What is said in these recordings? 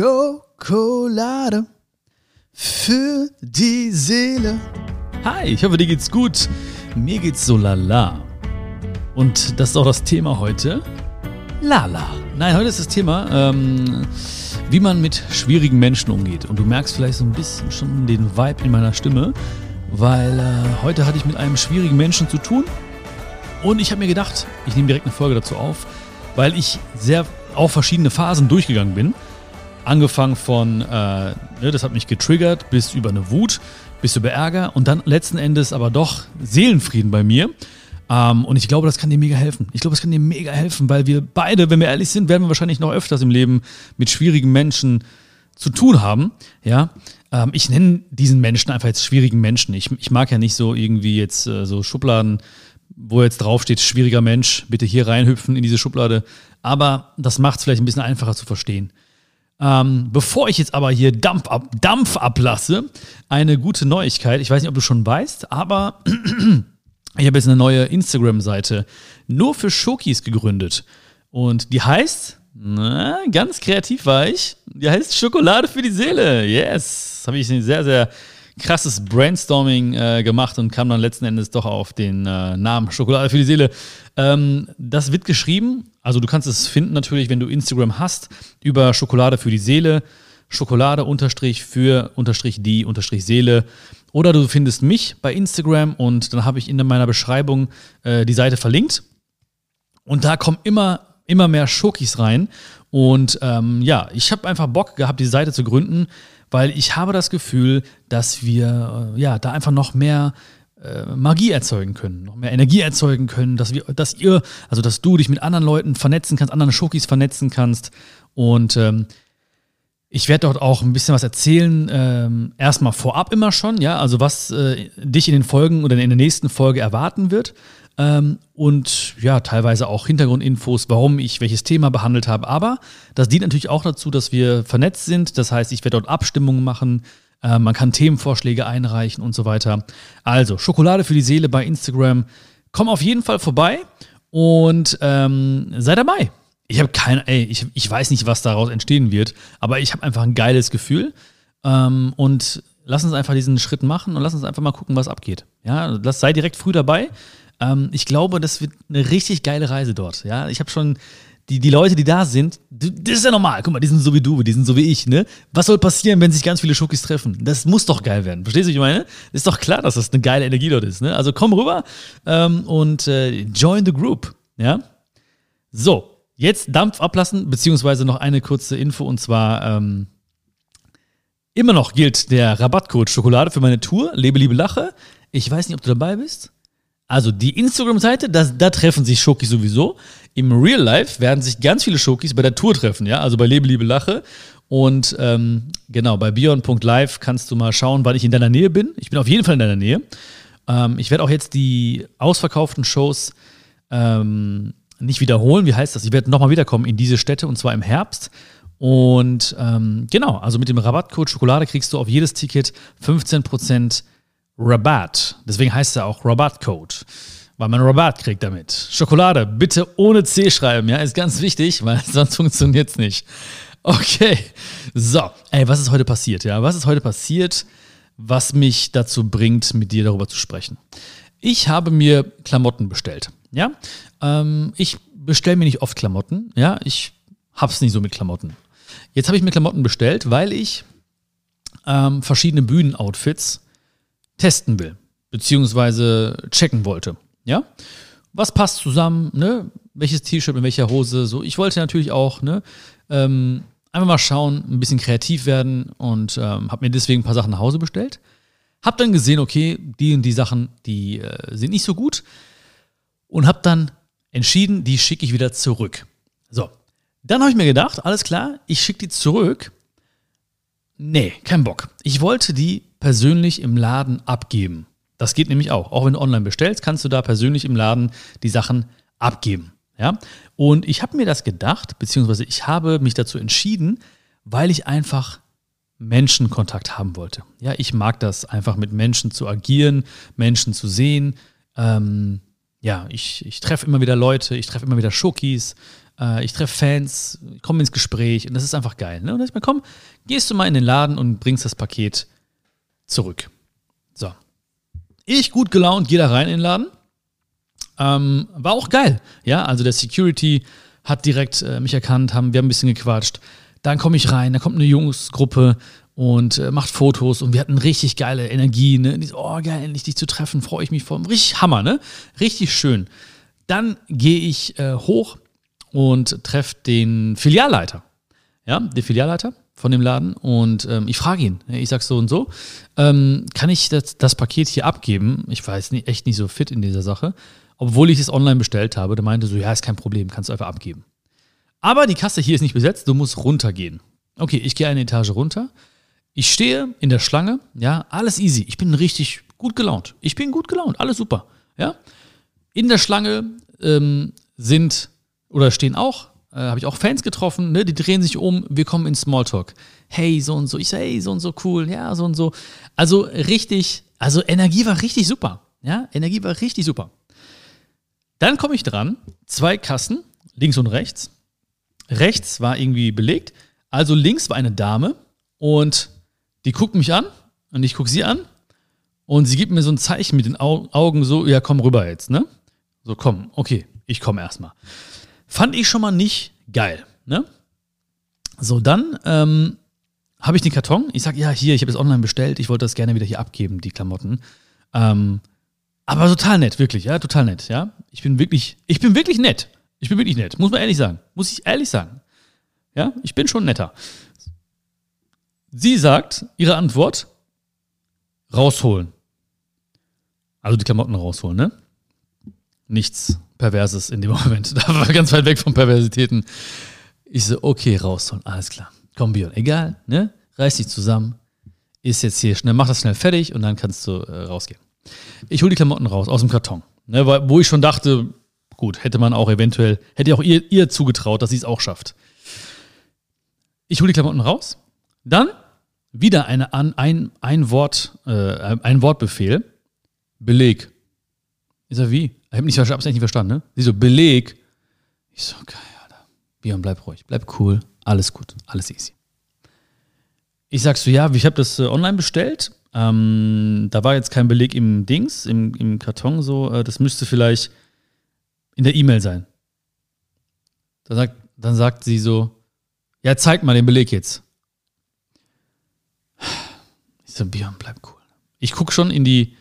Schokolade für die Seele. Hi, ich hoffe, dir geht's gut. Mir geht's so lala. Und das ist auch das Thema heute. Lala. Nein, heute ist das Thema, ähm, wie man mit schwierigen Menschen umgeht. Und du merkst vielleicht so ein bisschen schon den Vibe in meiner Stimme, weil äh, heute hatte ich mit einem schwierigen Menschen zu tun. Und ich habe mir gedacht, ich nehme direkt eine Folge dazu auf, weil ich sehr auch verschiedene Phasen durchgegangen bin. Angefangen von, äh, ne, das hat mich getriggert, bis über eine Wut, bis über Ärger und dann letzten Endes aber doch Seelenfrieden bei mir. Ähm, und ich glaube, das kann dir mega helfen. Ich glaube, das kann dir mega helfen, weil wir beide, wenn wir ehrlich sind, werden wir wahrscheinlich noch öfters im Leben mit schwierigen Menschen zu tun haben. Ja, ähm, ich nenne diesen Menschen einfach jetzt schwierigen Menschen. Ich, ich mag ja nicht so irgendwie jetzt äh, so Schubladen, wo jetzt draufsteht, schwieriger Mensch, bitte hier reinhüpfen in diese Schublade. Aber das macht es vielleicht ein bisschen einfacher zu verstehen. Ähm, bevor ich jetzt aber hier Dampf, ab, Dampf ablasse, eine gute Neuigkeit. Ich weiß nicht, ob du schon weißt, aber ich habe jetzt eine neue Instagram-Seite nur für Schokis gegründet. Und die heißt, na, ganz kreativ war ich, die heißt Schokolade für die Seele. Yes. Habe ich sehr, sehr krasses Brainstorming äh, gemacht und kam dann letzten Endes doch auf den äh, Namen Schokolade für die Seele. Ähm, das wird geschrieben, also du kannst es finden natürlich, wenn du Instagram hast, über Schokolade für die Seele, Schokolade unterstrich für unterstrich die unterstrich Seele. Oder du findest mich bei Instagram und dann habe ich in meiner Beschreibung äh, die Seite verlinkt. Und da kommen immer, immer mehr Schokis rein. Und ähm, ja, ich habe einfach Bock gehabt, die Seite zu gründen, weil ich habe das Gefühl, dass wir äh, ja da einfach noch mehr äh, Magie erzeugen können, noch mehr Energie erzeugen können, dass wir, dass ihr, also dass du dich mit anderen Leuten vernetzen kannst, anderen Schokis vernetzen kannst und ähm, ich werde dort auch ein bisschen was erzählen, ähm, erstmal vorab immer schon, ja, also was äh, dich in den Folgen oder in der nächsten Folge erwarten wird. Ähm, und ja, teilweise auch Hintergrundinfos, warum ich welches Thema behandelt habe. Aber das dient natürlich auch dazu, dass wir vernetzt sind. Das heißt, ich werde dort Abstimmungen machen. Äh, man kann Themenvorschläge einreichen und so weiter. Also, Schokolade für die Seele bei Instagram. Komm auf jeden Fall vorbei und ähm, sei dabei. Ich habe keine, ey, ich, ich weiß nicht, was daraus entstehen wird, aber ich habe einfach ein geiles Gefühl. Ähm, und lass uns einfach diesen Schritt machen und lass uns einfach mal gucken, was abgeht. Ja, sei direkt früh dabei. Ähm, ich glaube, das wird eine richtig geile Reise dort. Ja, ich habe schon die, die Leute, die da sind, das ist ja normal. Guck mal, die sind so wie du, die sind so wie ich, ne? Was soll passieren, wenn sich ganz viele Schokis treffen? Das muss doch geil werden. Verstehst du, was ich meine? Ist doch klar, dass das eine geile Energie dort ist, ne? Also komm rüber ähm, und äh, join the group, ja? So, Jetzt Dampf ablassen, beziehungsweise noch eine kurze Info und zwar ähm, immer noch gilt der Rabattcode Schokolade für meine Tour, Lebe, Liebe, Lache. Ich weiß nicht, ob du dabei bist. Also die Instagram-Seite, da treffen sich Schokis sowieso. Im Real Life werden sich ganz viele Schokis bei der Tour treffen, ja, also bei Lebe, Liebe, Lache. Und ähm, genau, bei bion.live kannst du mal schauen, wann ich in deiner Nähe bin. Ich bin auf jeden Fall in deiner Nähe. Ähm, ich werde auch jetzt die ausverkauften Shows ähm, nicht wiederholen. Wie heißt das? Ich werde nochmal wiederkommen in diese Städte und zwar im Herbst. Und ähm, genau, also mit dem Rabattcode Schokolade kriegst du auf jedes Ticket 15% Rabatt. Deswegen heißt er auch Rabattcode, weil man Rabatt kriegt damit. Schokolade, bitte ohne C schreiben, ja, ist ganz wichtig, weil sonst funktioniert es nicht. Okay, so, ey, was ist heute passiert, ja? Was ist heute passiert, was mich dazu bringt, mit dir darüber zu sprechen? Ich habe mir Klamotten bestellt. Ja, ähm, ich bestelle mir nicht oft Klamotten. Ja, ich hab's nicht so mit Klamotten. Jetzt habe ich mir Klamotten bestellt, weil ich ähm, verschiedene Bühnenoutfits testen will, beziehungsweise checken wollte. Ja, was passt zusammen? Ne? Welches T-Shirt mit welcher Hose? So, ich wollte natürlich auch ne, ähm, einfach mal schauen, ein bisschen kreativ werden und ähm, habe mir deswegen ein paar Sachen nach Hause bestellt. Hab dann gesehen, okay, die und die Sachen, die äh, sind nicht so gut und habe dann entschieden, die schicke ich wieder zurück. So, dann habe ich mir gedacht, alles klar, ich schicke die zurück. Nee, kein Bock. Ich wollte die persönlich im Laden abgeben. Das geht nämlich auch. Auch wenn du online bestellst, kannst du da persönlich im Laden die Sachen abgeben. Ja? Und ich habe mir das gedacht, beziehungsweise ich habe mich dazu entschieden, weil ich einfach Menschenkontakt haben wollte. Ja, ich mag das einfach mit Menschen zu agieren, Menschen zu sehen, ähm, ja, ich, ich treffe immer wieder Leute, ich treffe immer wieder Schokis, äh, ich treffe Fans, komme ins Gespräch und das ist einfach geil. Ne? Und dann ich mir, komm, gehst du mal in den Laden und bringst das Paket zurück. So. Ich gut gelaunt, gehe da rein in den Laden. Ähm, war auch geil. Ja, also der Security hat direkt äh, mich erkannt, haben, wir haben ein bisschen gequatscht. Dann komme ich rein, da kommt eine Jungsgruppe und äh, macht Fotos und wir hatten richtig geile Energie. Ne? So, oh, geil, endlich dich zu treffen, freue ich mich voll. Richtig Hammer, ne? Richtig schön. Dann gehe ich äh, hoch und treffe den Filialleiter. Ja, den Filialleiter von dem Laden und ähm, ich frage ihn. Ich sage so und so, ähm, kann ich das, das, Paket hier abgeben? Ich weiß nicht, echt nicht so fit in dieser Sache, obwohl ich es online bestellt habe. Der meinte so, ja, ist kein Problem, kannst du einfach abgeben. Aber die Kasse hier ist nicht besetzt, du musst runtergehen. Okay, ich gehe eine Etage runter. Ich stehe in der Schlange, ja, alles easy. Ich bin richtig gut gelaunt. Ich bin gut gelaunt, alles super, ja. In der Schlange ähm, sind oder stehen auch, äh, habe ich auch Fans getroffen, ne, die drehen sich um, wir kommen in Smalltalk. Hey, so und so. Ich so, hey, so und so cool, ja, so und so. Also richtig, also Energie war richtig super. Ja, Energie war richtig super. Dann komme ich dran, zwei Kassen, links und rechts. Rechts war irgendwie belegt, also links war eine Dame und die guckt mich an und ich gucke sie an und sie gibt mir so ein Zeichen mit den Augen so, ja, komm rüber jetzt, ne? So, komm, okay, ich komme erstmal. Fand ich schon mal nicht geil. Ne? So, dann ähm, habe ich den Karton. Ich sage, ja, hier, ich habe es online bestellt. Ich wollte das gerne wieder hier abgeben, die Klamotten. Ähm, aber total nett, wirklich, ja, total nett, ja. Ich bin wirklich, ich bin wirklich nett. Ich bin wirklich nett, muss man ehrlich sagen. Muss ich ehrlich sagen. Ja, ich bin schon netter. Sie sagt, ihre Antwort, rausholen. Also die Klamotten rausholen, ne? Nichts Perverses in dem Moment. Da war ganz weit weg von Perversitäten. Ich so, okay, rausholen, alles klar. Komm, Björn, egal, ne? Reiß dich zusammen. Ist jetzt hier schnell, mach das schnell fertig und dann kannst du äh, rausgehen. Ich hole die Klamotten raus aus dem Karton. Ne, wo ich schon dachte, gut, hätte man auch eventuell, hätte auch ihr, ihr zugetraut, dass sie es auch schafft. Ich hole die Klamotten raus. Dann wieder eine, ein, ein, Wort, äh, ein Wortbefehl. Beleg. Ich sag, wie? Ich habe nicht, hab's nicht verstanden, ne? Sie so, Beleg. Ich so, geil, Alter. Björn, bleib ruhig, bleib cool, alles gut, alles easy. Ich sag so, ja, ich habe das äh, online bestellt. Ähm, da war jetzt kein Beleg im Dings, im, im Karton so. Äh, das müsste vielleicht in der E-Mail sein. Dann sagt, dann sagt sie so, ja, zeig mal den Beleg jetzt. Ich so, Björn, bleib cool. Ich gucke schon in die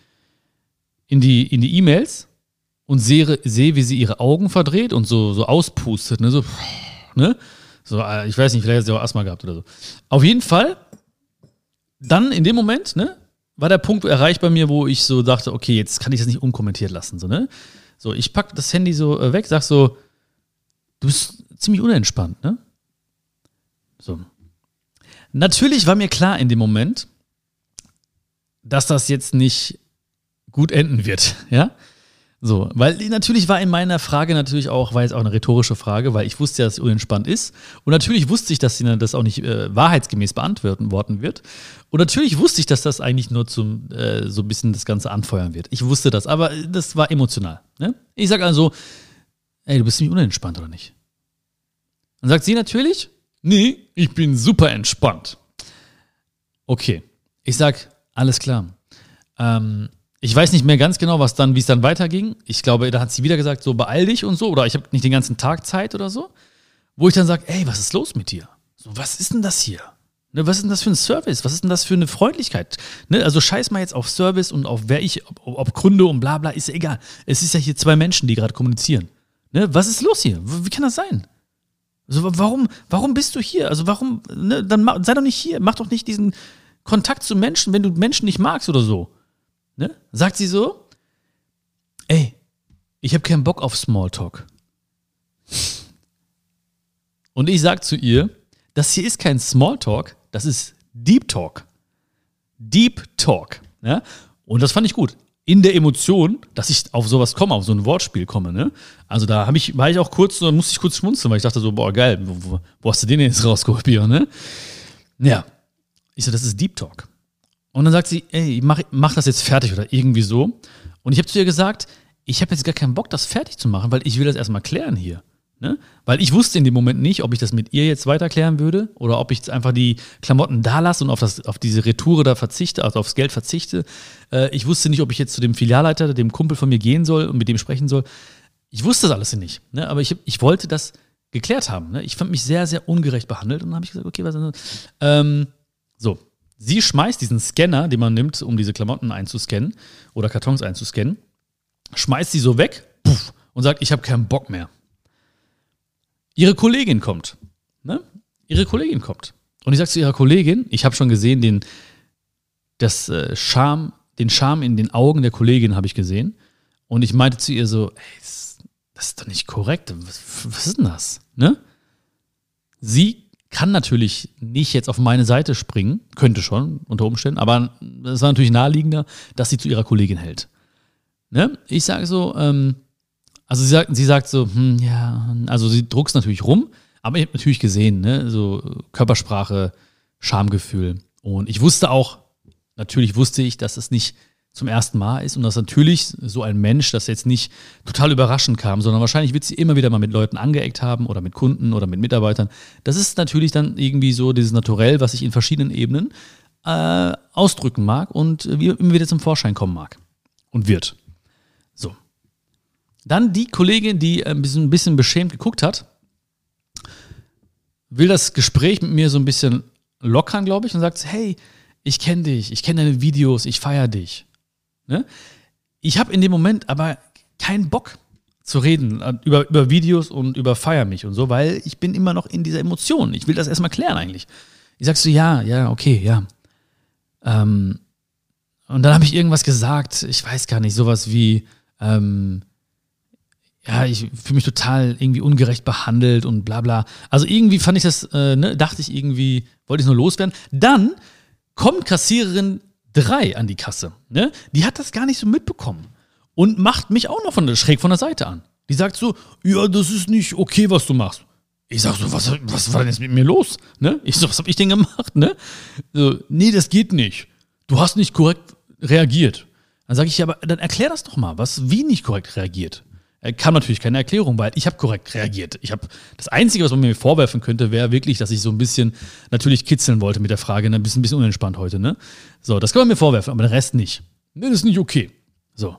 in die in die E-Mails und sehe, sehe, wie sie ihre Augen verdreht und so, so auspustet, ne? So, ne? So, äh, ich weiß nicht, vielleicht hat sie auch Asthma gehabt oder so. Auf jeden Fall, dann in dem Moment, ne, war der Punkt erreicht bei mir, wo ich so dachte, okay, jetzt kann ich das nicht unkommentiert lassen, so, ne? So, ich pack das Handy so äh, weg, sag so, du bist ziemlich unentspannt, ne? So. Natürlich war mir klar in dem Moment, dass das jetzt nicht gut enden wird, ja? So, weil natürlich war in meiner Frage natürlich auch, war jetzt auch eine rhetorische Frage, weil ich wusste ja, dass sie unentspannt ist. Und natürlich wusste ich, dass sie das auch nicht äh, wahrheitsgemäß beantworten wird. Und natürlich wusste ich, dass das eigentlich nur zum äh, so ein bisschen das Ganze anfeuern wird. Ich wusste das, aber das war emotional. Ne? Ich sage also, ey, du bist ziemlich unentspannt, oder nicht? Dann sagt sie natürlich, nee, ich bin super entspannt. Okay. Ich sag, alles klar. Ähm, ich weiß nicht mehr ganz genau, was dann, wie es dann weiterging. Ich glaube, da hat sie wieder gesagt, so beeil dich und so, oder ich habe nicht den ganzen Tag Zeit oder so. Wo ich dann sage, ey, was ist los mit dir? So, was ist denn das hier? Ne, was ist denn das für ein Service? Was ist denn das für eine Freundlichkeit? Ne, also scheiß mal jetzt auf Service und auf wer ich, ob, ob Gründe und bla bla, ist ja egal. Es ist ja hier zwei Menschen, die gerade kommunizieren. Ne, was ist los hier? Wie kann das sein? Also warum, warum bist du hier? Also warum, ne, dann sei doch nicht hier, mach doch nicht diesen Kontakt zu Menschen, wenn du Menschen nicht magst oder so. Ne? Sagt sie so, ey, ich habe keinen Bock auf Smalltalk. Und ich sage zu ihr, das hier ist kein Smalltalk, das ist Deep Talk. Deep Talk. Ja? Und das fand ich gut. In der Emotion, dass ich auf sowas komme, auf so ein Wortspiel komme. Ne? Also da ich, war ich auch kurz, da musste ich kurz schmunzeln, weil ich dachte so, boah, geil, wo, wo hast du den jetzt rausgeholt, ne? Ja. Ich so, das ist Deep Talk. Und dann sagt sie, ey, mach, mach das jetzt fertig oder irgendwie so. Und ich habe zu ihr gesagt, ich habe jetzt gar keinen Bock, das fertig zu machen, weil ich will das erstmal klären hier. Ne? Weil ich wusste in dem Moment nicht, ob ich das mit ihr jetzt weiterklären würde oder ob ich jetzt einfach die Klamotten da lasse und auf, das, auf diese Retoure da verzichte, also aufs Geld verzichte. Äh, ich wusste nicht, ob ich jetzt zu dem Filialleiter, dem Kumpel von mir gehen soll und mit dem sprechen soll. Ich wusste das alles nicht. Ne? Aber ich, ich wollte das geklärt haben. Ne? Ich fand mich sehr, sehr ungerecht behandelt und dann habe ich gesagt, okay, was ähm, so. Sie schmeißt diesen Scanner, den man nimmt, um diese Klamotten einzuscannen oder Kartons einzuscannen, schmeißt sie so weg puff, und sagt, ich habe keinen Bock mehr. Ihre Kollegin kommt. Ne? Ihre Kollegin kommt. Und ich sage zu ihrer Kollegin, ich habe schon gesehen, den, das, äh, Charme, den Charme in den Augen der Kollegin habe ich gesehen. Und ich meinte zu ihr so, ey, das, das ist doch nicht korrekt. Was, was ist denn das? Ne? Sie kann natürlich nicht jetzt auf meine Seite springen, könnte schon unter Umständen, aber es war natürlich naheliegender, dass sie zu ihrer Kollegin hält. Ne? Ich sage so, ähm, also sie sagt, sie sagt so, hm, ja, also sie druckt natürlich rum, aber ich habe natürlich gesehen, ne, so Körpersprache, Schamgefühl. Und ich wusste auch, natürlich wusste ich, dass es nicht zum ersten Mal ist und dass natürlich so ein Mensch das jetzt nicht total überraschend kam, sondern wahrscheinlich wird sie immer wieder mal mit Leuten angeeckt haben oder mit Kunden oder mit Mitarbeitern. Das ist natürlich dann irgendwie so dieses Naturell, was ich in verschiedenen Ebenen äh, ausdrücken mag und immer wieder zum Vorschein kommen mag und wird. Dann die Kollegin, die ein bisschen, ein bisschen beschämt geguckt hat, will das Gespräch mit mir so ein bisschen lockern, glaube ich, und sagt, hey, ich kenne dich, ich kenne deine Videos, ich feiere dich. Ne? Ich habe in dem Moment aber keinen Bock zu reden äh, über, über Videos und über Feier mich und so, weil ich bin immer noch in dieser Emotion. Ich will das erstmal klären eigentlich. Ich sag so, ja, ja, okay, ja. Ähm, und dann habe ich irgendwas gesagt, ich weiß gar nicht, sowas wie, ähm, ja, ich fühle mich total irgendwie ungerecht behandelt und bla bla. Also irgendwie fand ich das, äh, ne, dachte ich irgendwie, wollte ich nur loswerden. Dann kommt Kassiererin 3 an die Kasse. Ne? Die hat das gar nicht so mitbekommen und macht mich auch noch von der, schräg von der Seite an. Die sagt so, ja, das ist nicht okay, was du machst. Ich sag so, was, was war denn jetzt mit mir los? Ne? Ich so, was hab ich denn gemacht? Ne? So, nee, das geht nicht. Du hast nicht korrekt reagiert. Dann sage ich, ja, aber dann erklär das doch mal, was wie nicht korrekt reagiert. Er kam natürlich keine Erklärung, weil ich habe korrekt reagiert. Ich habe das Einzige, was man mir vorwerfen könnte, wäre wirklich, dass ich so ein bisschen natürlich kitzeln wollte mit der Frage, ne? ein bisschen, ein bisschen unentspannt heute, ne? So, das kann man mir vorwerfen, aber den Rest nicht. Ne, das ist nicht okay. So.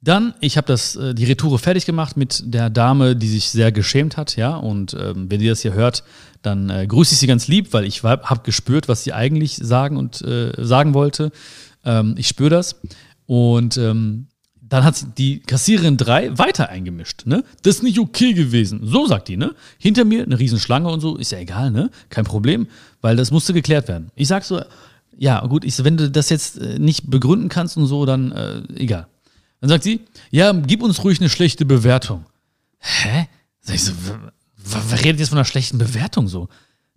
Dann, ich habe das äh, die Retoure fertig gemacht mit der Dame, die sich sehr geschämt hat, ja. Und ähm, wenn ihr das hier hört, dann äh, grüße ich sie ganz lieb, weil ich habe gespürt, was sie eigentlich sagen und äh, sagen wollte. Ähm, ich spüre das. Und ähm, dann hat die Kassiererin 3 weiter eingemischt. Ne? Das ist nicht okay gewesen. So sagt die, ne? Hinter mir eine Riesenschlange und so, ist ja egal, ne? Kein Problem, weil das musste geklärt werden. Ich sag so, ja, gut, ich, wenn du das jetzt äh, nicht begründen kannst und so, dann äh, egal. Dann sagt sie, ja, gib uns ruhig eine schlechte Bewertung. Hä? Sag ich so, wer redet jetzt von einer schlechten Bewertung so?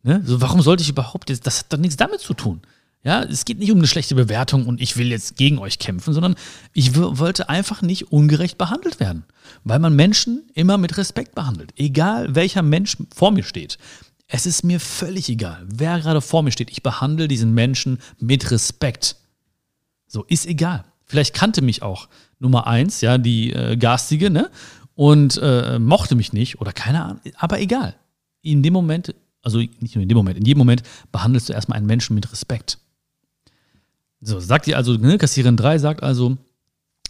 Ne? So, warum sollte ich überhaupt jetzt, das hat doch nichts damit zu tun. Ja, es geht nicht um eine schlechte Bewertung und ich will jetzt gegen euch kämpfen, sondern ich wollte einfach nicht ungerecht behandelt werden. Weil man Menschen immer mit Respekt behandelt. Egal welcher Mensch vor mir steht. Es ist mir völlig egal, wer gerade vor mir steht. Ich behandle diesen Menschen mit Respekt. So, ist egal. Vielleicht kannte mich auch Nummer eins, ja, die äh, garstige, ne? Und äh, mochte mich nicht oder keine Ahnung, aber egal. In dem Moment, also nicht nur in dem Moment, in jedem Moment behandelst du erstmal einen Menschen mit Respekt. So, sagt die also, ne, Kassiererin 3 sagt also,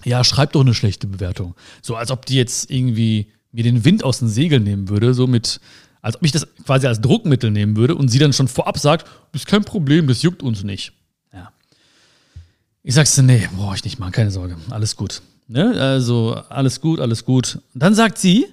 ja, schreib doch eine schlechte Bewertung. So, als ob die jetzt irgendwie mir den Wind aus den Segeln nehmen würde, so mit, als ob ich das quasi als Druckmittel nehmen würde und sie dann schon vorab sagt, ist kein Problem, das juckt uns nicht. Ja. Ich sag's nee, brauche ich nicht machen, keine Sorge, alles gut. Ne? Also, alles gut, alles gut. Dann sagt sie,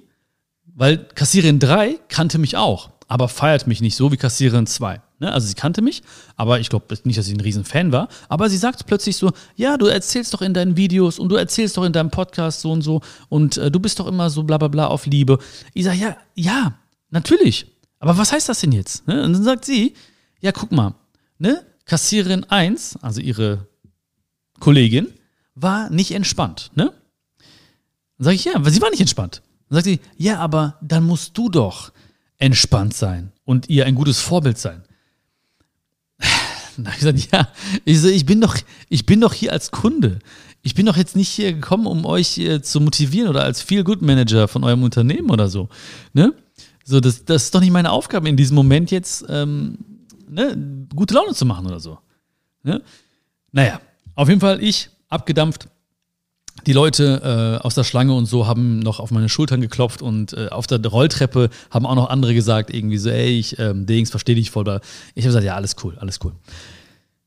weil Kassiererin 3 kannte mich auch, aber feiert mich nicht so wie Kassiererin 2. Ne? Also sie kannte mich, aber ich glaube nicht, dass sie ein Riesenfan war. Aber sie sagt plötzlich so, ja, du erzählst doch in deinen Videos und du erzählst doch in deinem Podcast so und so und äh, du bist doch immer so bla bla bla auf Liebe. Ich sage, ja, ja, natürlich. Aber was heißt das denn jetzt? Ne? Und dann sagt sie, ja, guck mal, ne? Kassiererin 1, also ihre Kollegin, war nicht entspannt, ne? Dann sage ich, ja, sie war nicht entspannt. Dann sagt sie, ja, aber dann musst du doch entspannt sein und ihr ein gutes Vorbild sein. Da habe ich gesagt, ja, ich, so, ich, bin doch, ich bin doch hier als Kunde. ich bin doch jetzt nicht hier gekommen, um euch äh, zu motivieren oder als Feel-Good-Manager von eurem Unternehmen oder so. Ne? So, das, das ist doch nicht meine Aufgabe in diesem Moment jetzt, ähm, ne, gute Laune zu machen oder so. Ne? Naja, auf jeden Fall ich abgedampft. Die Leute äh, aus der Schlange und so haben noch auf meine Schultern geklopft und äh, auf der Rolltreppe haben auch noch andere gesagt, irgendwie so, ey, ich, ähm, Dings, verstehe dich voll. Ich habe gesagt, ja, alles cool, alles cool.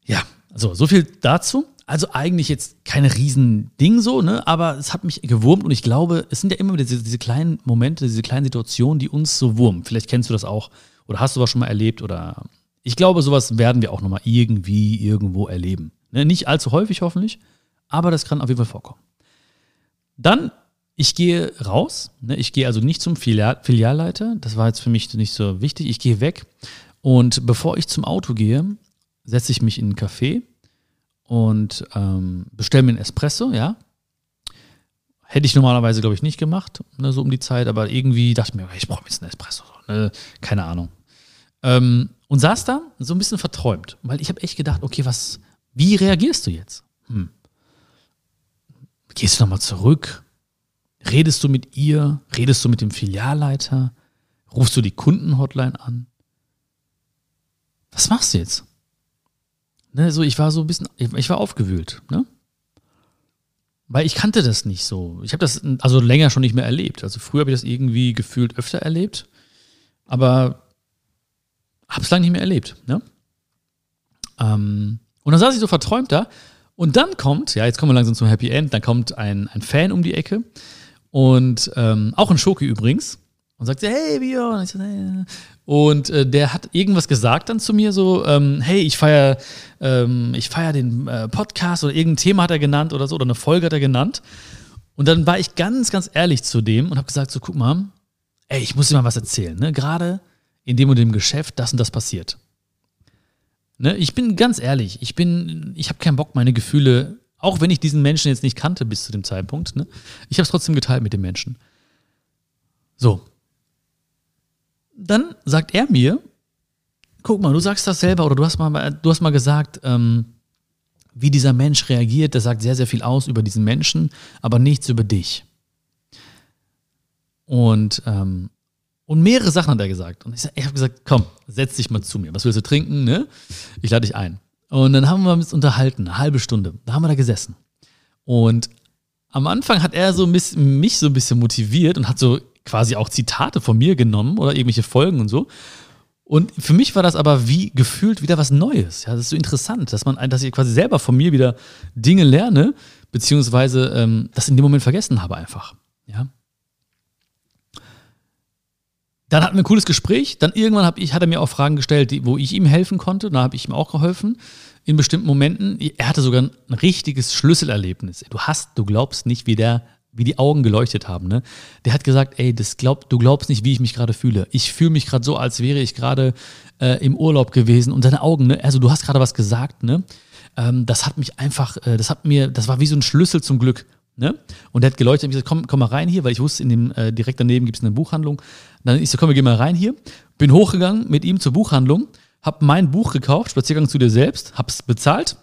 Ja, so, so viel dazu. Also eigentlich jetzt keine Riesending so, ne? Aber es hat mich gewurmt und ich glaube, es sind ja immer diese, diese kleinen Momente, diese kleinen Situationen, die uns so wurmen. Vielleicht kennst du das auch oder hast du was schon mal erlebt oder ich glaube, sowas werden wir auch nochmal irgendwie irgendwo erleben. Ne? Nicht allzu häufig hoffentlich, aber das kann auf jeden Fall vorkommen. Dann, ich gehe raus. Ne? Ich gehe also nicht zum Filial Filialleiter. Das war jetzt für mich nicht so wichtig. Ich gehe weg und bevor ich zum Auto gehe, setze ich mich in ein Café und ähm, bestelle mir einen Espresso, ja. Hätte ich normalerweise, glaube ich, nicht gemacht, ne, so um die Zeit, aber irgendwie dachte ich mir, ich brauche jetzt einen Espresso, ne, keine Ahnung. Ähm, und saß da so ein bisschen verträumt, weil ich habe echt gedacht, okay, was, wie reagierst du jetzt? Hm. Gehst du nochmal zurück? Redest du mit ihr? Redest du mit dem Filialleiter? Rufst du die Kundenhotline an? Was machst du jetzt? Ne, so, ich war so ein bisschen, ich war aufgewühlt, ne? Weil ich kannte das nicht so. Ich habe das also länger schon nicht mehr erlebt. Also früher habe ich das irgendwie gefühlt öfter erlebt, aber habe es lange nicht mehr erlebt. Ne? Ähm, und dann saß ich so verträumt da und dann kommt, ja, jetzt kommen wir langsam zum Happy End, dann kommt ein, ein Fan um die Ecke und ähm, auch ein Schoki übrigens und sagt, hey Björn. Und äh, der hat irgendwas gesagt dann zu mir so, ähm, hey, ich feiere ähm, feier den äh, Podcast oder irgendein Thema hat er genannt oder so oder eine Folge hat er genannt. Und dann war ich ganz, ganz ehrlich zu dem und habe gesagt, so guck mal, ey, ich muss dir mal was erzählen. Ne? Gerade in dem und dem Geschäft, das und das passiert. Ne? Ich bin ganz ehrlich, ich bin, ich habe keinen Bock, meine Gefühle, auch wenn ich diesen Menschen jetzt nicht kannte bis zu dem Zeitpunkt, ne? ich habe es trotzdem geteilt mit dem Menschen. So, dann sagt er mir, guck mal, du sagst das selber oder du hast mal, du hast mal gesagt, ähm, wie dieser Mensch reagiert, das sagt sehr, sehr viel aus über diesen Menschen, aber nichts über dich. Und, ähm, und mehrere Sachen hat er gesagt. Und ich, ich habe gesagt, komm, setz dich mal zu mir. Was willst du trinken? Ne? Ich lade dich ein. Und dann haben wir uns unterhalten, eine halbe Stunde. Da haben wir da gesessen. Und am Anfang hat er so mich so ein bisschen motiviert und hat so quasi auch Zitate von mir genommen oder irgendwelche Folgen und so. Und für mich war das aber wie gefühlt wieder was Neues. Ja, das ist so interessant, dass man, dass ich quasi selber von mir wieder Dinge lerne, beziehungsweise ähm, das in dem Moment vergessen habe einfach. Ja. Dann hatten wir ein cooles Gespräch. Dann irgendwann hab ich, hat er mir auch Fragen gestellt, die, wo ich ihm helfen konnte. Da habe ich ihm auch geholfen in bestimmten Momenten. Er hatte sogar ein richtiges Schlüsselerlebnis. Du hast, du glaubst nicht, wie der wie die Augen geleuchtet haben, ne? Der hat gesagt, ey, das glaub, du glaubst nicht, wie ich mich gerade fühle. Ich fühle mich gerade so, als wäre ich gerade äh, im Urlaub gewesen und deine Augen, ne? Also du hast gerade was gesagt, ne? Ähm, das hat mich einfach, äh, das hat mir, das war wie so ein Schlüssel zum Glück. Ne? Und der hat geleuchtet und gesagt, komm, komm mal rein hier, weil ich wusste, in dem äh, direkt daneben gibt es eine Buchhandlung. Dann ich so, komm, wir gehen mal rein hier. Bin hochgegangen mit ihm zur Buchhandlung, hab mein Buch gekauft, Spaziergang zu dir selbst, hab's bezahlt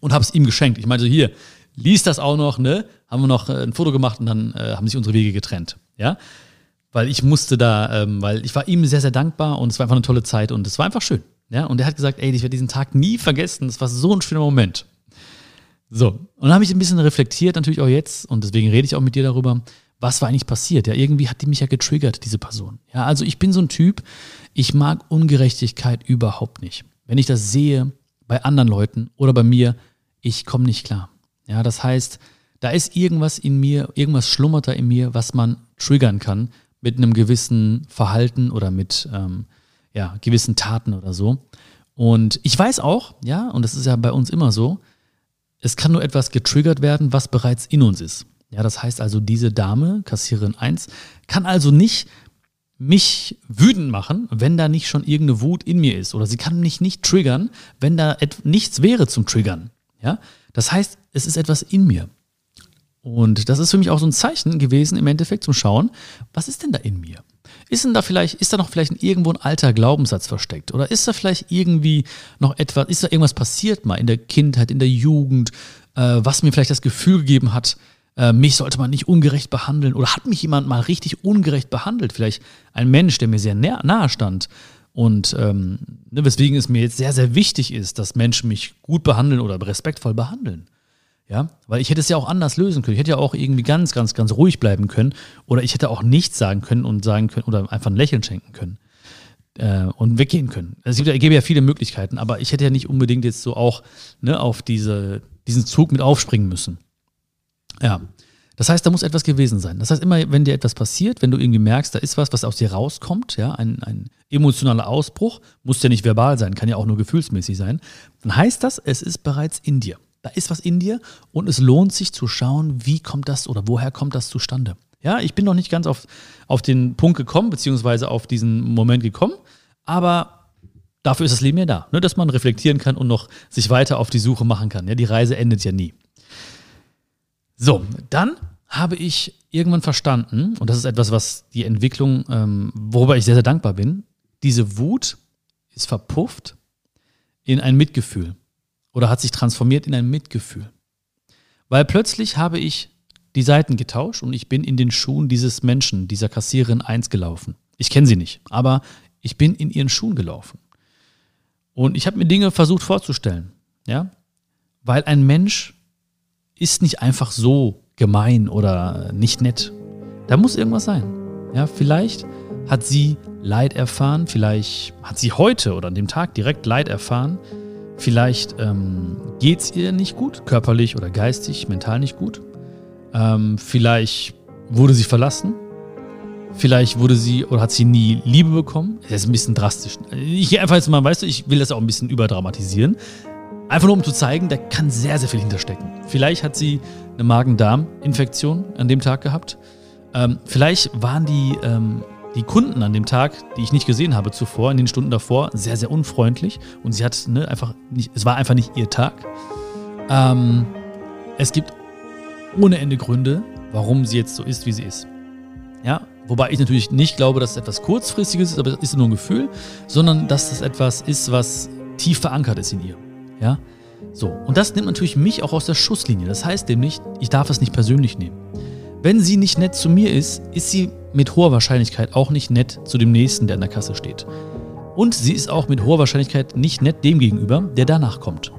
und hab's ihm geschenkt. Ich meinte so, hier, liest das auch noch, ne? Haben wir noch äh, ein Foto gemacht und dann äh, haben sich unsere Wege getrennt. Ja. Weil ich musste da, ähm, weil ich war ihm sehr, sehr dankbar und es war einfach eine tolle Zeit und es war einfach schön. Ja. Und er hat gesagt, ey, ich werde diesen Tag nie vergessen. Es war so ein schöner Moment. So, und dann habe ich ein bisschen reflektiert, natürlich auch jetzt, und deswegen rede ich auch mit dir darüber, was war eigentlich passiert? Ja, irgendwie hat die mich ja getriggert, diese Person. Ja, also ich bin so ein Typ, ich mag Ungerechtigkeit überhaupt nicht. Wenn ich das sehe bei anderen Leuten oder bei mir, ich komme nicht klar. Ja, das heißt, da ist irgendwas in mir, irgendwas schlummert da in mir, was man triggern kann mit einem gewissen Verhalten oder mit ähm, ja, gewissen Taten oder so. Und ich weiß auch, ja, und das ist ja bei uns immer so, es kann nur etwas getriggert werden, was bereits in uns ist. Ja, das heißt also, diese Dame, Kassiererin 1, kann also nicht mich wütend machen, wenn da nicht schon irgendeine Wut in mir ist. Oder sie kann mich nicht triggern, wenn da nichts wäre zum Triggern. Ja, das heißt, es ist etwas in mir. Und das ist für mich auch so ein Zeichen gewesen, im Endeffekt zum Schauen, was ist denn da in mir? Ist denn da vielleicht, ist da noch vielleicht irgendwo ein alter Glaubenssatz versteckt? Oder ist da vielleicht irgendwie noch etwas, ist da irgendwas passiert mal in der Kindheit, in der Jugend, äh, was mir vielleicht das Gefühl gegeben hat, äh, mich sollte man nicht ungerecht behandeln oder hat mich jemand mal richtig ungerecht behandelt? Vielleicht ein Mensch, der mir sehr nahe stand. Und ähm, ne, weswegen es mir jetzt sehr, sehr wichtig ist, dass Menschen mich gut behandeln oder respektvoll behandeln. Ja, weil ich hätte es ja auch anders lösen können. Ich hätte ja auch irgendwie ganz, ganz, ganz ruhig bleiben können. Oder ich hätte auch nichts sagen können und sagen können oder einfach ein Lächeln schenken können. Äh, und weggehen können. Also es gibt ja, gäbe ja viele Möglichkeiten, aber ich hätte ja nicht unbedingt jetzt so auch ne, auf diese, diesen Zug mit aufspringen müssen. Ja. Das heißt, da muss etwas gewesen sein. Das heißt, immer, wenn dir etwas passiert, wenn du irgendwie merkst, da ist was, was aus dir rauskommt, ja, ein, ein emotionaler Ausbruch, muss ja nicht verbal sein, kann ja auch nur gefühlsmäßig sein, dann heißt das, es ist bereits in dir. Da ist was in dir und es lohnt sich zu schauen, wie kommt das oder woher kommt das zustande. Ja, ich bin noch nicht ganz auf, auf den Punkt gekommen, beziehungsweise auf diesen Moment gekommen, aber dafür ist das Leben ja da, ne, dass man reflektieren kann und noch sich weiter auf die Suche machen kann. Ja, die Reise endet ja nie. So, dann habe ich irgendwann verstanden, und das ist etwas, was die Entwicklung, ähm, worüber ich sehr, sehr dankbar bin, diese Wut ist verpufft in ein Mitgefühl oder hat sich transformiert in ein Mitgefühl. Weil plötzlich habe ich die Seiten getauscht und ich bin in den Schuhen dieses Menschen, dieser Kassiererin eins gelaufen. Ich kenne sie nicht, aber ich bin in ihren Schuhen gelaufen. Und ich habe mir Dinge versucht vorzustellen, ja, weil ein Mensch ist nicht einfach so gemein oder nicht nett. Da muss irgendwas sein. Ja, vielleicht hat sie Leid erfahren, vielleicht hat sie heute oder an dem Tag direkt Leid erfahren, Vielleicht ähm, geht es ihr nicht gut, körperlich oder geistig, mental nicht gut. Ähm, vielleicht wurde sie verlassen. Vielleicht wurde sie oder hat sie nie Liebe bekommen. Das ist ein bisschen drastisch. Ich gehe einfach jetzt mal, weißt du, ich will das auch ein bisschen überdramatisieren. Einfach nur um zu zeigen, da kann sehr, sehr viel hinterstecken. Vielleicht hat sie eine Magen-Darm-Infektion an dem Tag gehabt. Ähm, vielleicht waren die ähm, die Kunden an dem Tag, die ich nicht gesehen habe zuvor, in den Stunden davor, sehr, sehr unfreundlich und sie hat ne, einfach nicht, es war einfach nicht ihr Tag. Ähm, es gibt ohne Ende Gründe, warum sie jetzt so ist, wie sie ist. Ja, wobei ich natürlich nicht glaube, dass es etwas kurzfristiges ist, aber es ist nur ein Gefühl, sondern dass das etwas ist, was tief verankert ist in ihr. Ja, so. Und das nimmt natürlich mich auch aus der Schusslinie. Das heißt nämlich, ich darf es nicht persönlich nehmen. Wenn sie nicht nett zu mir ist, ist sie mit hoher Wahrscheinlichkeit auch nicht nett zu dem Nächsten, der an der Kasse steht. Und sie ist auch mit hoher Wahrscheinlichkeit nicht nett dem gegenüber, der danach kommt.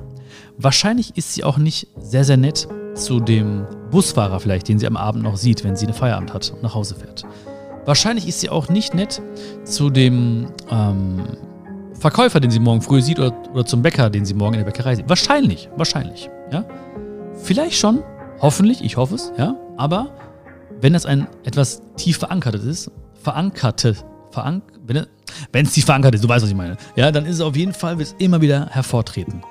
Wahrscheinlich ist sie auch nicht sehr, sehr nett zu dem Busfahrer vielleicht, den sie am Abend noch sieht, wenn sie eine Feierabend hat und nach Hause fährt. Wahrscheinlich ist sie auch nicht nett zu dem ähm, Verkäufer, den sie morgen früh sieht, oder, oder zum Bäcker, den sie morgen in der Bäckerei sieht. Wahrscheinlich, wahrscheinlich. Ja? Vielleicht schon, hoffentlich, ich hoffe es, ja. Aber wenn das ein etwas tief verankertes ist, verankerte, verank, wenn es tief verankert ist, du weißt, was ich meine, ja, dann ist es auf jeden Fall, wird es immer wieder hervortreten.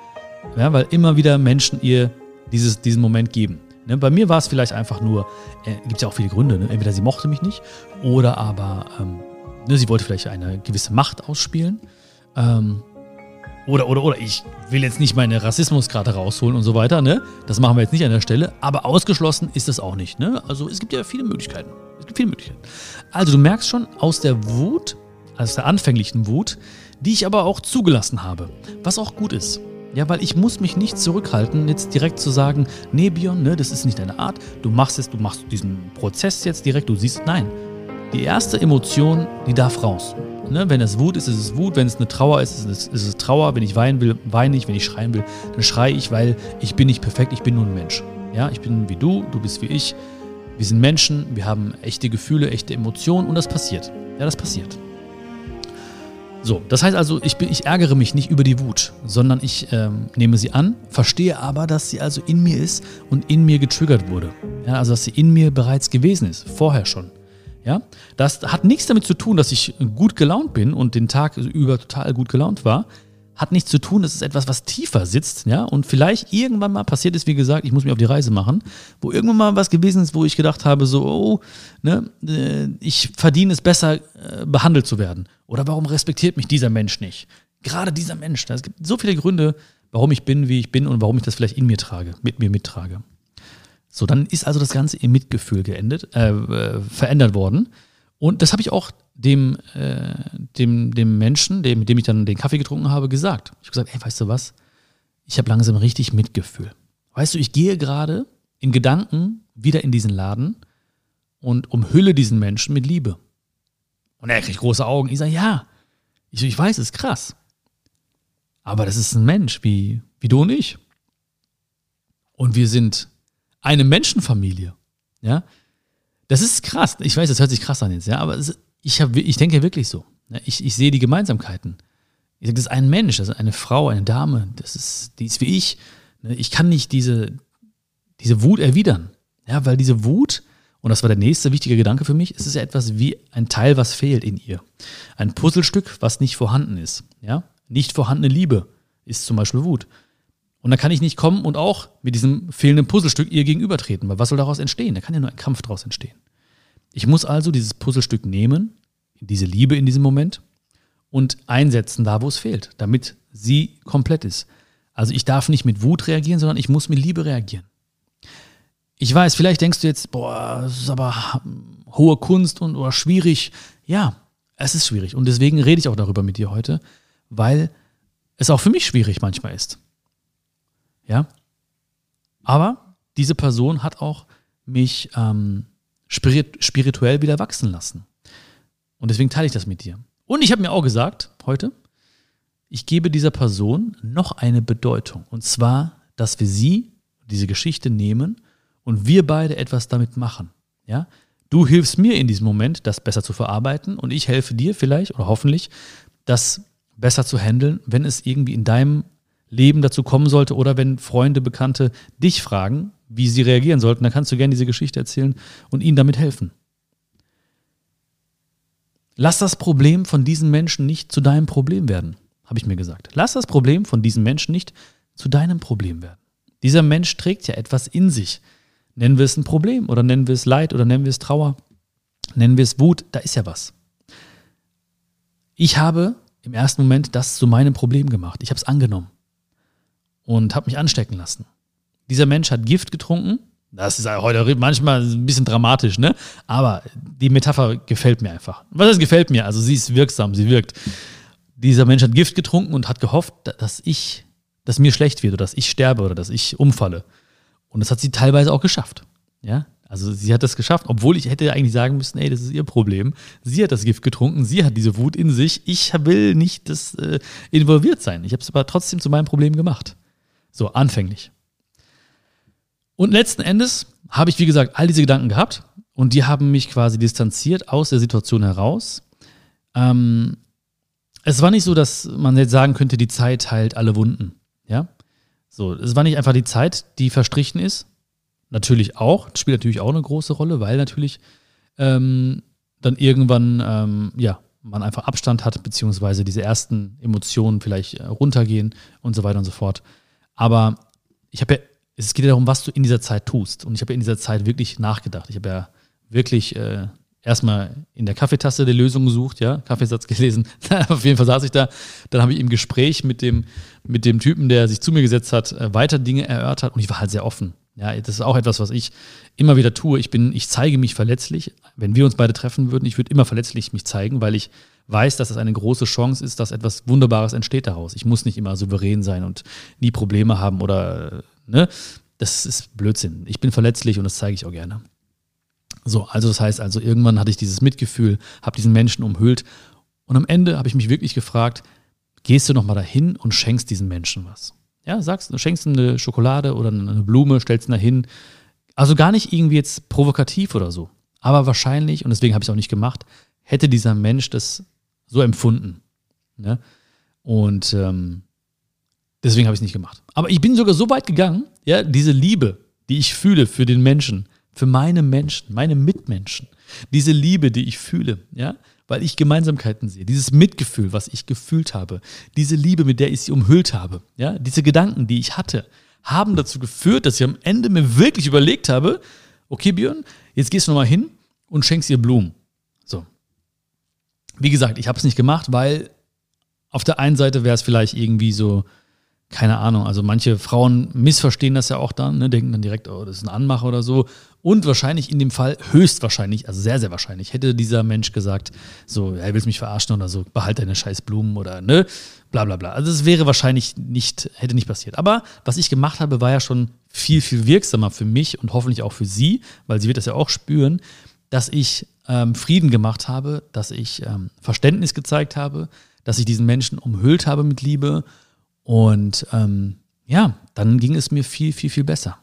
Ja, weil immer wieder Menschen ihr dieses, diesen Moment geben. Ne, bei mir war es vielleicht einfach nur, äh, gibt ja auch viele Gründe, ne? entweder sie mochte mich nicht oder aber ähm, ne, sie wollte vielleicht eine gewisse Macht ausspielen. Ähm, oder, oder, oder, ich will jetzt nicht meine Rassismusgrade rausholen und so weiter, ne? Das machen wir jetzt nicht an der Stelle, aber ausgeschlossen ist das auch nicht, ne? Also es gibt ja viele Möglichkeiten. Es gibt viele Möglichkeiten. Also du merkst schon, aus der Wut, aus der anfänglichen Wut, die ich aber auch zugelassen habe, was auch gut ist. Ja, weil ich muss mich nicht zurückhalten, jetzt direkt zu sagen, nee, Björn, ne, das ist nicht deine Art, du machst jetzt, du machst diesen Prozess jetzt direkt, du siehst, nein. Die erste Emotion, die darf raus. Ne? Wenn es Wut ist, ist es Wut. Wenn es eine Trauer ist, ist es, ist es Trauer. Wenn ich weinen will, weine ich. Wenn ich schreien will, dann schreie ich, weil ich bin nicht perfekt, ich bin nur ein Mensch. Ja, ich bin wie du, du bist wie ich. Wir sind Menschen, wir haben echte Gefühle, echte Emotionen und das passiert. Ja, das passiert. So, das heißt also, ich, bin, ich ärgere mich nicht über die Wut, sondern ich ähm, nehme sie an, verstehe aber, dass sie also in mir ist und in mir getriggert wurde. Ja, also, dass sie in mir bereits gewesen ist, vorher schon. Ja, das hat nichts damit zu tun, dass ich gut gelaunt bin und den Tag über total gut gelaunt war. Hat nichts zu tun, das ist etwas, was tiefer sitzt, ja, und vielleicht irgendwann mal passiert ist, wie gesagt, ich muss mich auf die Reise machen, wo irgendwann mal was gewesen ist, wo ich gedacht habe, so, oh, ne, äh, ich verdiene es besser, äh, behandelt zu werden. Oder warum respektiert mich dieser Mensch nicht? Gerade dieser Mensch. Es gibt so viele Gründe, warum ich bin, wie ich bin und warum ich das vielleicht in mir trage, mit mir mittrage. So, dann ist also das Ganze im Mitgefühl geendet, äh, äh, verändert worden. Und das habe ich auch dem, äh, dem, dem Menschen, dem, mit dem ich dann den Kaffee getrunken habe, gesagt. Ich habe gesagt, ey, weißt du was? Ich habe langsam richtig Mitgefühl. weißt du, ich gehe gerade in Gedanken wieder in diesen Laden und umhülle diesen Menschen mit Liebe. Und er kriegt große Augen. Ich sage, ja. Ich, ich weiß, ist krass. Aber das ist ein Mensch wie, wie du und ich. Und wir sind eine Menschenfamilie. Ja. Das ist krass. Ich weiß, das hört sich krass an jetzt, ja, aber ist, ich, hab, ich denke wirklich so. Ich, ich sehe die Gemeinsamkeiten. Ich sage, das ist ein Mensch, das ist eine Frau, eine Dame, das ist, die ist wie ich. Ne, ich kann nicht diese, diese Wut erwidern. Ja, weil diese Wut, und das war der nächste wichtige Gedanke für mich, es ist ja etwas wie ein Teil, was fehlt in ihr. Ein Puzzlestück, was nicht vorhanden ist. Ja? Nicht vorhandene Liebe ist zum Beispiel Wut. Und da kann ich nicht kommen und auch mit diesem fehlenden Puzzlestück ihr gegenübertreten, weil was soll daraus entstehen? Da kann ja nur ein Kampf daraus entstehen. Ich muss also dieses Puzzlestück nehmen, diese Liebe in diesem Moment, und einsetzen da, wo es fehlt, damit sie komplett ist. Also ich darf nicht mit Wut reagieren, sondern ich muss mit Liebe reagieren. Ich weiß, vielleicht denkst du jetzt, boah, das ist aber hohe Kunst und oder schwierig. Ja, es ist schwierig und deswegen rede ich auch darüber mit dir heute, weil es auch für mich schwierig manchmal ist. Ja, aber diese Person hat auch mich ähm, spirituell wieder wachsen lassen. Und deswegen teile ich das mit dir. Und ich habe mir auch gesagt heute, ich gebe dieser Person noch eine Bedeutung. Und zwar, dass wir sie, diese Geschichte nehmen und wir beide etwas damit machen. Ja? Du hilfst mir in diesem Moment, das besser zu verarbeiten und ich helfe dir vielleicht oder hoffentlich, das besser zu handeln, wenn es irgendwie in deinem Leben dazu kommen sollte oder wenn Freunde, Bekannte dich fragen, wie sie reagieren sollten, dann kannst du gerne diese Geschichte erzählen und ihnen damit helfen. Lass das Problem von diesen Menschen nicht zu deinem Problem werden, habe ich mir gesagt. Lass das Problem von diesen Menschen nicht zu deinem Problem werden. Dieser Mensch trägt ja etwas in sich. Nennen wir es ein Problem oder nennen wir es Leid oder nennen wir es Trauer, nennen wir es Wut, da ist ja was. Ich habe im ersten Moment das zu meinem Problem gemacht. Ich habe es angenommen und habe mich anstecken lassen. Dieser Mensch hat Gift getrunken. Das ist heute manchmal ein bisschen dramatisch, ne? Aber die Metapher gefällt mir einfach. Was heißt gefällt mir? Also sie ist wirksam, sie wirkt. Dieser Mensch hat Gift getrunken und hat gehofft, dass ich, dass mir schlecht wird oder dass ich sterbe oder dass ich umfalle. Und das hat sie teilweise auch geschafft. Ja, also sie hat das geschafft, obwohl ich hätte eigentlich sagen müssen, ey, das ist ihr Problem. Sie hat das Gift getrunken, sie hat diese Wut in sich. Ich will nicht das äh, involviert sein. Ich habe es aber trotzdem zu meinem Problem gemacht. So, anfänglich. Und letzten Endes habe ich, wie gesagt, all diese Gedanken gehabt und die haben mich quasi distanziert aus der Situation heraus. Ähm, es war nicht so, dass man jetzt sagen könnte, die Zeit heilt alle Wunden. Ja? So, es war nicht einfach die Zeit, die verstrichen ist. Natürlich auch, das spielt natürlich auch eine große Rolle, weil natürlich ähm, dann irgendwann, ähm, ja, man einfach Abstand hat, beziehungsweise diese ersten Emotionen vielleicht äh, runtergehen und so weiter und so fort. Aber ich habe ja, es geht ja darum, was du in dieser Zeit tust. Und ich habe ja in dieser Zeit wirklich nachgedacht. Ich habe ja wirklich äh, erstmal in der Kaffeetasse die Lösung gesucht, ja, Kaffeesatz gelesen. Auf jeden Fall saß ich da. Dann habe ich im Gespräch mit dem, mit dem Typen, der sich zu mir gesetzt hat, äh, weiter Dinge erörtert und ich war halt sehr offen. Ja, das ist auch etwas, was ich immer wieder tue. Ich bin, ich zeige mich verletzlich. Wenn wir uns beide treffen würden, ich würde immer verletzlich mich zeigen, weil ich weiß, dass es eine große Chance ist, dass etwas Wunderbares entsteht daraus. Ich muss nicht immer souverän sein und nie Probleme haben oder, ne? Das ist Blödsinn. Ich bin verletzlich und das zeige ich auch gerne. So, also das heißt also, irgendwann hatte ich dieses Mitgefühl, habe diesen Menschen umhüllt und am Ende habe ich mich wirklich gefragt, gehst du nochmal dahin und schenkst diesen Menschen was? Ja, sagst, du schenkst ihm eine Schokolade oder eine Blume, stellst ihn dahin. Also gar nicht irgendwie jetzt provokativ oder so. Aber wahrscheinlich, und deswegen habe ich es auch nicht gemacht, hätte dieser Mensch das so empfunden. Ne? Und ähm, deswegen habe ich es nicht gemacht. Aber ich bin sogar so weit gegangen, ja, diese Liebe, die ich fühle für den Menschen, für meine Menschen, meine Mitmenschen, diese Liebe, die ich fühle, ja, weil ich Gemeinsamkeiten sehe, dieses Mitgefühl, was ich gefühlt habe, diese Liebe, mit der ich sie umhüllt habe, ja, diese Gedanken, die ich hatte, haben dazu geführt, dass ich am Ende mir wirklich überlegt habe, okay, Björn, jetzt gehst du nochmal hin und schenkst ihr Blumen. Wie gesagt, ich habe es nicht gemacht, weil auf der einen Seite wäre es vielleicht irgendwie so, keine Ahnung, also manche Frauen missverstehen das ja auch dann, ne, denken dann direkt, oh, das ist ein Anmacher oder so. Und wahrscheinlich in dem Fall, höchstwahrscheinlich, also sehr, sehr wahrscheinlich, hätte dieser Mensch gesagt, so, er will mich verarschen oder so, behalt deine scheiß Blumen oder ne, bla bla bla. Also es wäre wahrscheinlich nicht, hätte nicht passiert. Aber was ich gemacht habe, war ja schon viel, viel wirksamer für mich und hoffentlich auch für sie, weil sie wird das ja auch spüren, dass ich ähm, Frieden gemacht habe, dass ich ähm, Verständnis gezeigt habe, dass ich diesen Menschen umhüllt habe mit Liebe und ähm, ja, dann ging es mir viel, viel, viel besser.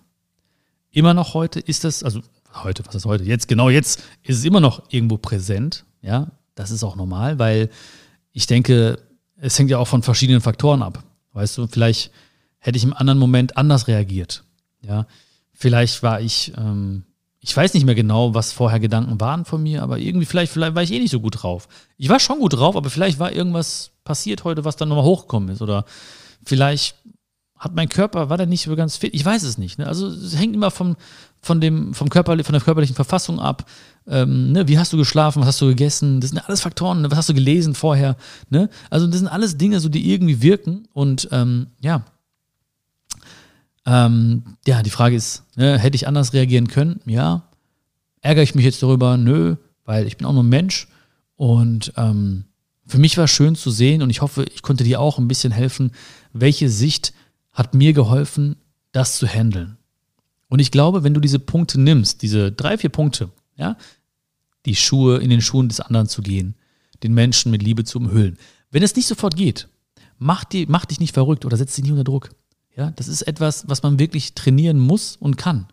Immer noch heute ist das, also heute, was ist heute? Jetzt, genau jetzt ist es immer noch irgendwo präsent. Ja, das ist auch normal, weil ich denke, es hängt ja auch von verschiedenen Faktoren ab. Weißt du, vielleicht hätte ich im anderen Moment anders reagiert. Ja, vielleicht war ich, ähm, ich weiß nicht mehr genau, was vorher Gedanken waren von mir, aber irgendwie, vielleicht, vielleicht war ich eh nicht so gut drauf. Ich war schon gut drauf, aber vielleicht war irgendwas passiert heute, was dann nochmal hochgekommen ist. Oder vielleicht hat mein Körper, war der nicht so ganz fit? Ich weiß es nicht. Ne? Also es hängt immer vom, von, dem, vom Körper, von der körperlichen Verfassung ab. Ähm, ne? Wie hast du geschlafen? Was hast du gegessen? Das sind alles Faktoren. Ne? Was hast du gelesen vorher? Ne? Also das sind alles Dinge, so die irgendwie wirken. Und ähm, ja, ähm, ja, die Frage ist, ne, hätte ich anders reagieren können? Ja. Ärgere ich mich jetzt darüber? Nö, weil ich bin auch nur ein Mensch. Und ähm, für mich war es schön zu sehen und ich hoffe, ich konnte dir auch ein bisschen helfen, welche Sicht hat mir geholfen, das zu handeln. Und ich glaube, wenn du diese Punkte nimmst, diese drei, vier Punkte, ja, die Schuhe in den Schuhen des anderen zu gehen, den Menschen mit Liebe zu umhüllen. Wenn es nicht sofort geht, mach, die, mach dich nicht verrückt oder setz dich nicht unter Druck. Ja, das ist etwas, was man wirklich trainieren muss und kann.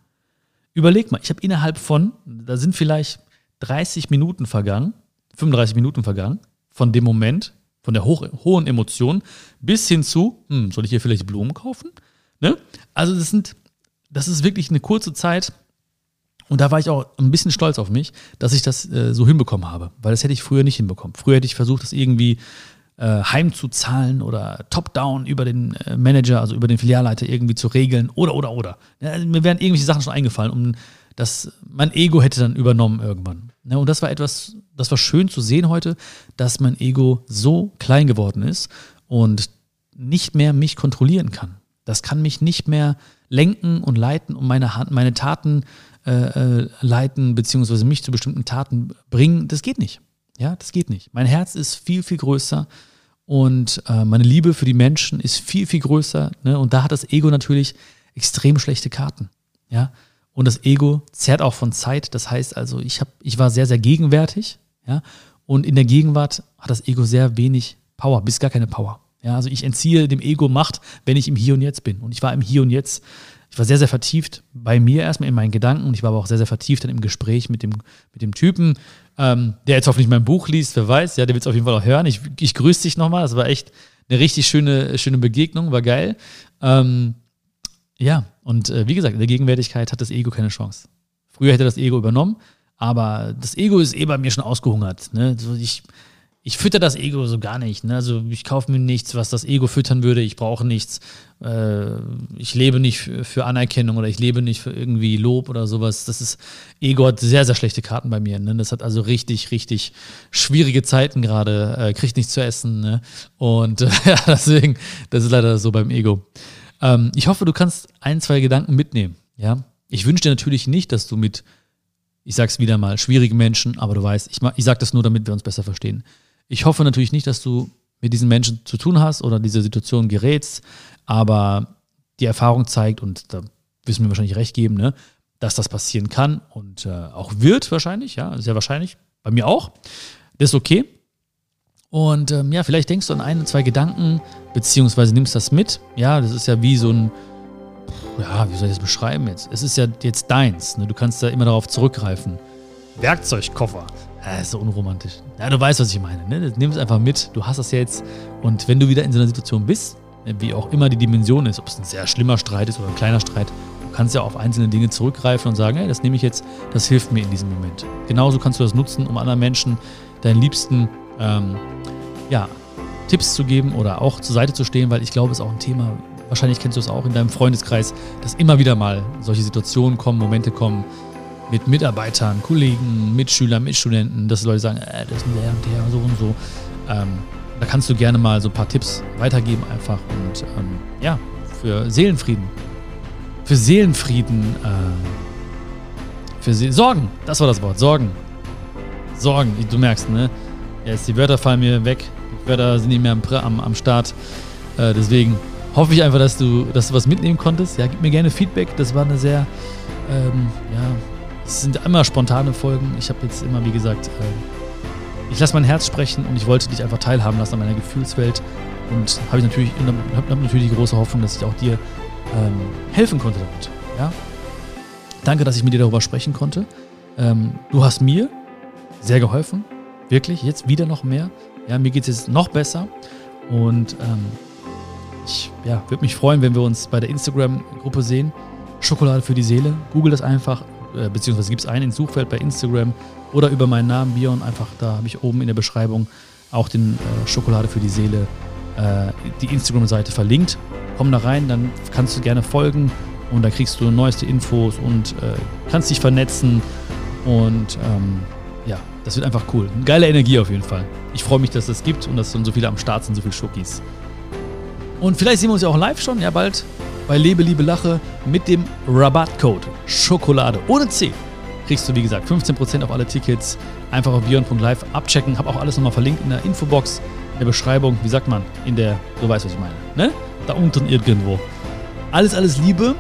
Überleg mal, ich habe innerhalb von, da sind vielleicht 30 Minuten vergangen, 35 Minuten vergangen, von dem Moment, von der hoch, hohen Emotion, bis hin zu, hm, soll ich hier vielleicht Blumen kaufen? Ne? Also das sind, das ist wirklich eine kurze Zeit. Und da war ich auch ein bisschen stolz auf mich, dass ich das äh, so hinbekommen habe, weil das hätte ich früher nicht hinbekommen. Früher hätte ich versucht, das irgendwie äh, heimzuzahlen oder top-down über den äh, Manager, also über den Filialleiter irgendwie zu regeln oder, oder, oder. Ja, also mir wären irgendwelche Sachen schon eingefallen, um das, mein Ego hätte dann übernommen irgendwann. Ja, und das war etwas, das war schön zu sehen heute, dass mein Ego so klein geworden ist und nicht mehr mich kontrollieren kann. Das kann mich nicht mehr lenken und leiten und meine, meine Taten äh, äh, leiten, beziehungsweise mich zu bestimmten Taten bringen. Das geht nicht. Ja, das geht nicht. Mein Herz ist viel, viel größer und äh, meine Liebe für die Menschen ist viel, viel größer. Ne? Und da hat das Ego natürlich extrem schlechte Karten. Ja, und das Ego zerrt auch von Zeit. Das heißt also, ich, hab, ich war sehr, sehr gegenwärtig. Ja? Und in der Gegenwart hat das Ego sehr wenig Power, bis gar keine Power. Ja? Also ich entziehe dem Ego Macht, wenn ich im Hier und Jetzt bin. Und ich war im Hier und Jetzt. Ich war sehr, sehr vertieft bei mir erstmal in meinen Gedanken und ich war aber auch sehr, sehr vertieft dann im Gespräch mit dem, mit dem Typen, ähm, der jetzt hoffentlich mein Buch liest, wer weiß, ja, der wird es auf jeden Fall auch hören. Ich, ich grüße dich nochmal, das war echt eine richtig schöne, schöne Begegnung, war geil. Ähm, ja, und äh, wie gesagt, in der Gegenwärtigkeit hat das Ego keine Chance. Früher hätte das Ego übernommen, aber das Ego ist eh bei mir schon ausgehungert. Ne? Also ich, ich fütter das Ego so gar nicht. Ne? Also ich kaufe mir nichts, was das Ego füttern würde. Ich brauche nichts. Äh, ich lebe nicht für, Anerkennung oder ich lebe nicht für irgendwie Lob oder sowas. Das ist Ego hat sehr sehr schlechte Karten bei mir. Ne? Das hat also richtig richtig schwierige Zeiten gerade. Äh, kriegt nichts zu essen. Ne? Und äh, deswegen das ist leider so beim Ego. Ähm, ich hoffe, du kannst ein, zwei Gedanken mitnehmen. Ja? Ich wünsche dir natürlich nicht, dass du mit, ich sag's wieder mal, schwierigen Menschen, aber du weißt, ich, ich sage das nur, damit wir uns besser verstehen. Ich hoffe natürlich nicht, dass du mit diesen Menschen zu tun hast oder diese Situation gerätst, aber die Erfahrung zeigt, und da wirst mir wahrscheinlich recht geben, ne, dass das passieren kann und äh, auch wird wahrscheinlich, ja, sehr wahrscheinlich, bei mir auch. Das ist okay. Und ähm, ja, vielleicht denkst du an ein, zwei Gedanken, beziehungsweise nimmst das mit. Ja, das ist ja wie so ein, ja, wie soll ich das beschreiben jetzt? Es ist ja jetzt deins. Ne? Du kannst da immer darauf zurückgreifen. Werkzeugkoffer. Ja, ist so unromantisch. Ja, du weißt, was ich meine. Ne? Nimm es einfach mit. Du hast das jetzt. Und wenn du wieder in so einer Situation bist, wie auch immer die Dimension ist, ob es ein sehr schlimmer Streit ist oder ein kleiner Streit, du kannst ja auf einzelne Dinge zurückgreifen und sagen, hey, das nehme ich jetzt, das hilft mir in diesem Moment. Genauso kannst du das nutzen, um anderen Menschen, deinen Liebsten, ähm, ja, Tipps zu geben oder auch zur Seite zu stehen, weil ich glaube, es ist auch ein Thema, wahrscheinlich kennst du es auch in deinem Freundeskreis, dass immer wieder mal solche Situationen kommen, Momente kommen mit Mitarbeitern, Kollegen, Mitschülern, Mitstudenten, dass Leute sagen, äh, das ist der und der, so und so. Ähm, da kannst du gerne mal so ein paar Tipps weitergeben einfach und ähm, ja, für Seelenfrieden. Für Seelenfrieden, äh, für Se Sorgen, das war das Wort, Sorgen. Sorgen, du merkst, ne? Jetzt die Wörter fallen mir weg, die Wörter sind nicht mehr am, am, am Start. Äh, deswegen hoffe ich einfach, dass du, dass du was mitnehmen konntest. Ja, gib mir gerne Feedback. Das war eine sehr, ähm, ja, es sind immer spontane Folgen. Ich habe jetzt immer, wie gesagt, äh, ich lasse mein Herz sprechen und ich wollte dich einfach teilhaben lassen an meiner Gefühlswelt. Und habe ich natürlich, hab natürlich die große Hoffnung, dass ich auch dir ähm, helfen konnte damit. Ja? Danke, dass ich mit dir darüber sprechen konnte. Ähm, du hast mir sehr geholfen. Wirklich, jetzt wieder noch mehr. Ja, mir geht es jetzt noch besser. Und ähm, ich ja, würde mich freuen, wenn wir uns bei der Instagram-Gruppe sehen. Schokolade für die Seele. Google das einfach, äh, beziehungsweise gibt es einen ins Suchfeld bei Instagram oder über meinen Namen Bion. Einfach da habe ich oben in der Beschreibung auch den äh, Schokolade für die Seele, äh, die Instagram-Seite verlinkt. Komm da rein, dann kannst du gerne folgen und da kriegst du neueste Infos und äh, kannst dich vernetzen. Und ähm, ja, das wird einfach cool. Geile Energie auf jeden Fall. Ich freue mich, dass es das gibt und dass dann so viele am Start sind, so viele Schokis. Und vielleicht sehen wir uns ja auch live schon, ja bald, bei Lebe, Liebe, Lache mit dem Rabattcode Schokolade ohne C. Kriegst du, wie gesagt, 15% auf alle Tickets. Einfach auf beyond.live abchecken. Hab auch alles nochmal verlinkt in der Infobox, in der Beschreibung. Wie sagt man? In der, du weißt, was ich meine. Ne? Da unten irgendwo. Alles, alles Liebe.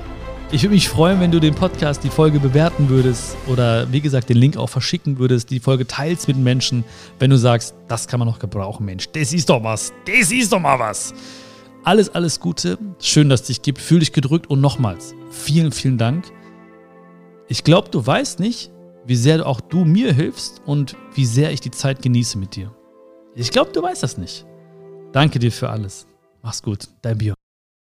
Ich würde mich freuen, wenn du den Podcast, die Folge bewerten würdest oder wie gesagt den Link auch verschicken würdest, die Folge teilst mit Menschen, wenn du sagst, das kann man noch gebrauchen, Mensch. Das ist doch was. Das ist doch mal was. Alles, alles Gute. Schön, dass es dich gibt. Fühl dich gedrückt und nochmals vielen, vielen Dank. Ich glaube, du weißt nicht, wie sehr auch du mir hilfst und wie sehr ich die Zeit genieße mit dir. Ich glaube, du weißt das nicht. Danke dir für alles. Mach's gut. Dein Bio.